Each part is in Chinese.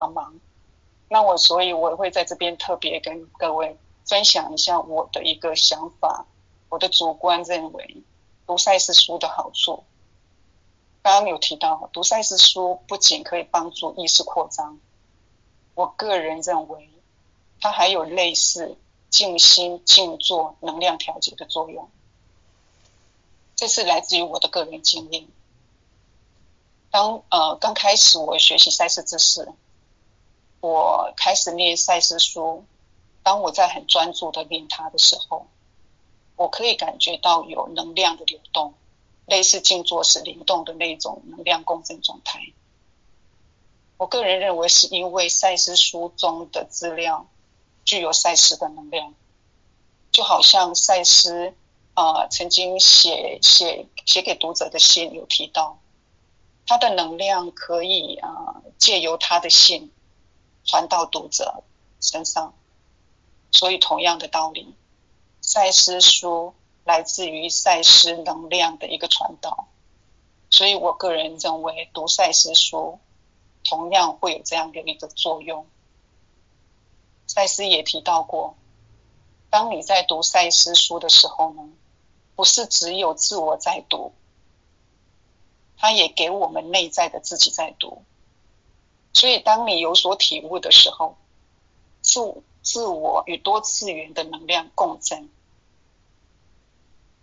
帮忙。那我所以我会在这边特别跟各位分享一下我的一个想法，我的主观认为读赛事书的好处。刚刚有提到读赛事书不仅可以帮助意识扩张，我个人认为它还有类似静心静坐能量调节的作用。这是来自于我的个人经验。当呃刚开始我学习赛事知识，我开始念赛斯书。当我在很专注的念它的时候，我可以感觉到有能量的流动，类似静坐时灵动的那种能量共振状态。我个人认为是因为赛斯书中的资料具有赛斯的能量，就好像赛斯啊曾经写写写给读者的信有提到。他的能量可以啊，借由他的信传到读者身上，所以同样的道理，赛斯书来自于赛斯能量的一个传导，所以我个人认为读赛斯书同样会有这样的一个作用。赛斯也提到过，当你在读赛斯书的时候呢，不是只有自我在读。他也给我们内在的自己在读，所以当你有所体悟的时候，自自我与多次元的能量共振。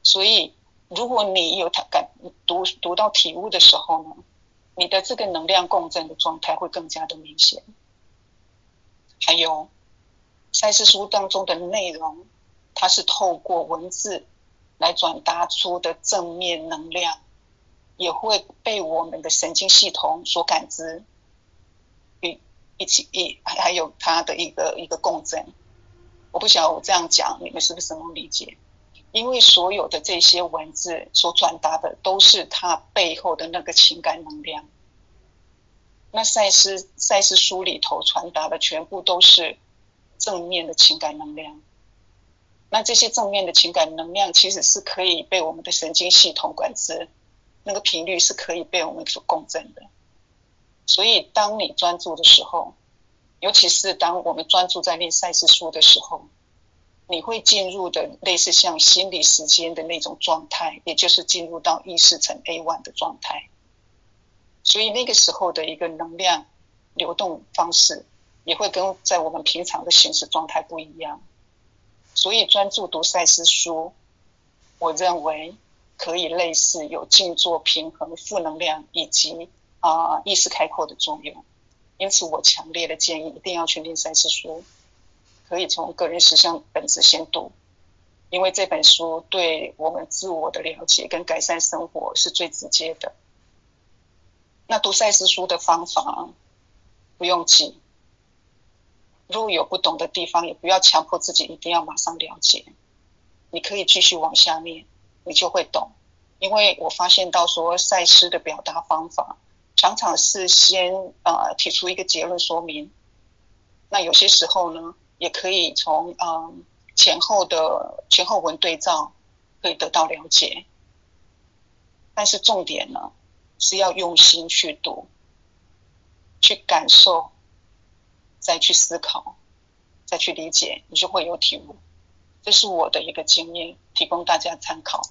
所以，如果你有他感读读到体悟的时候呢，你的这个能量共振的状态会更加的明显。还有，赛事书当中的内容，它是透过文字来转达出的正面能量。也会被我们的神经系统所感知，一起一还有他的一个一个共振。我不晓得我这样讲你们是不是能理解？因为所有的这些文字所传达的都是它背后的那个情感能量。那赛斯赛斯书里头传达的全部都是正面的情感能量。那这些正面的情感能量其实是可以被我们的神经系统感知。那个频率是可以被我们所共振的，所以当你专注的时候，尤其是当我们专注在练赛事书的时候，你会进入的类似像心理时间的那种状态，也就是进入到意识层 A one 的状态。所以那个时候的一个能量流动方式，也会跟在我们平常的行驶状态不一样。所以专注读赛事书，我认为。可以类似有静坐平衡、负能量以及啊意识开阔的作用，因此我强烈的建议一定要去念赛事书，可以从个人实相本质先读，因为这本书对我们自我的了解跟改善生活是最直接的。那读赛事书的方法不用急，如果有不懂的地方，也不要强迫自己一定要马上了解，你可以继续往下念。你就会懂，因为我发现到说赛诗的表达方法常常是先呃提出一个结论说明，那有些时候呢也可以从嗯前后的前后文对照可以得到了解，但是重点呢是要用心去读，去感受，再去思考，再去理解，你就会有体悟。这是我的一个经验，提供大家参考。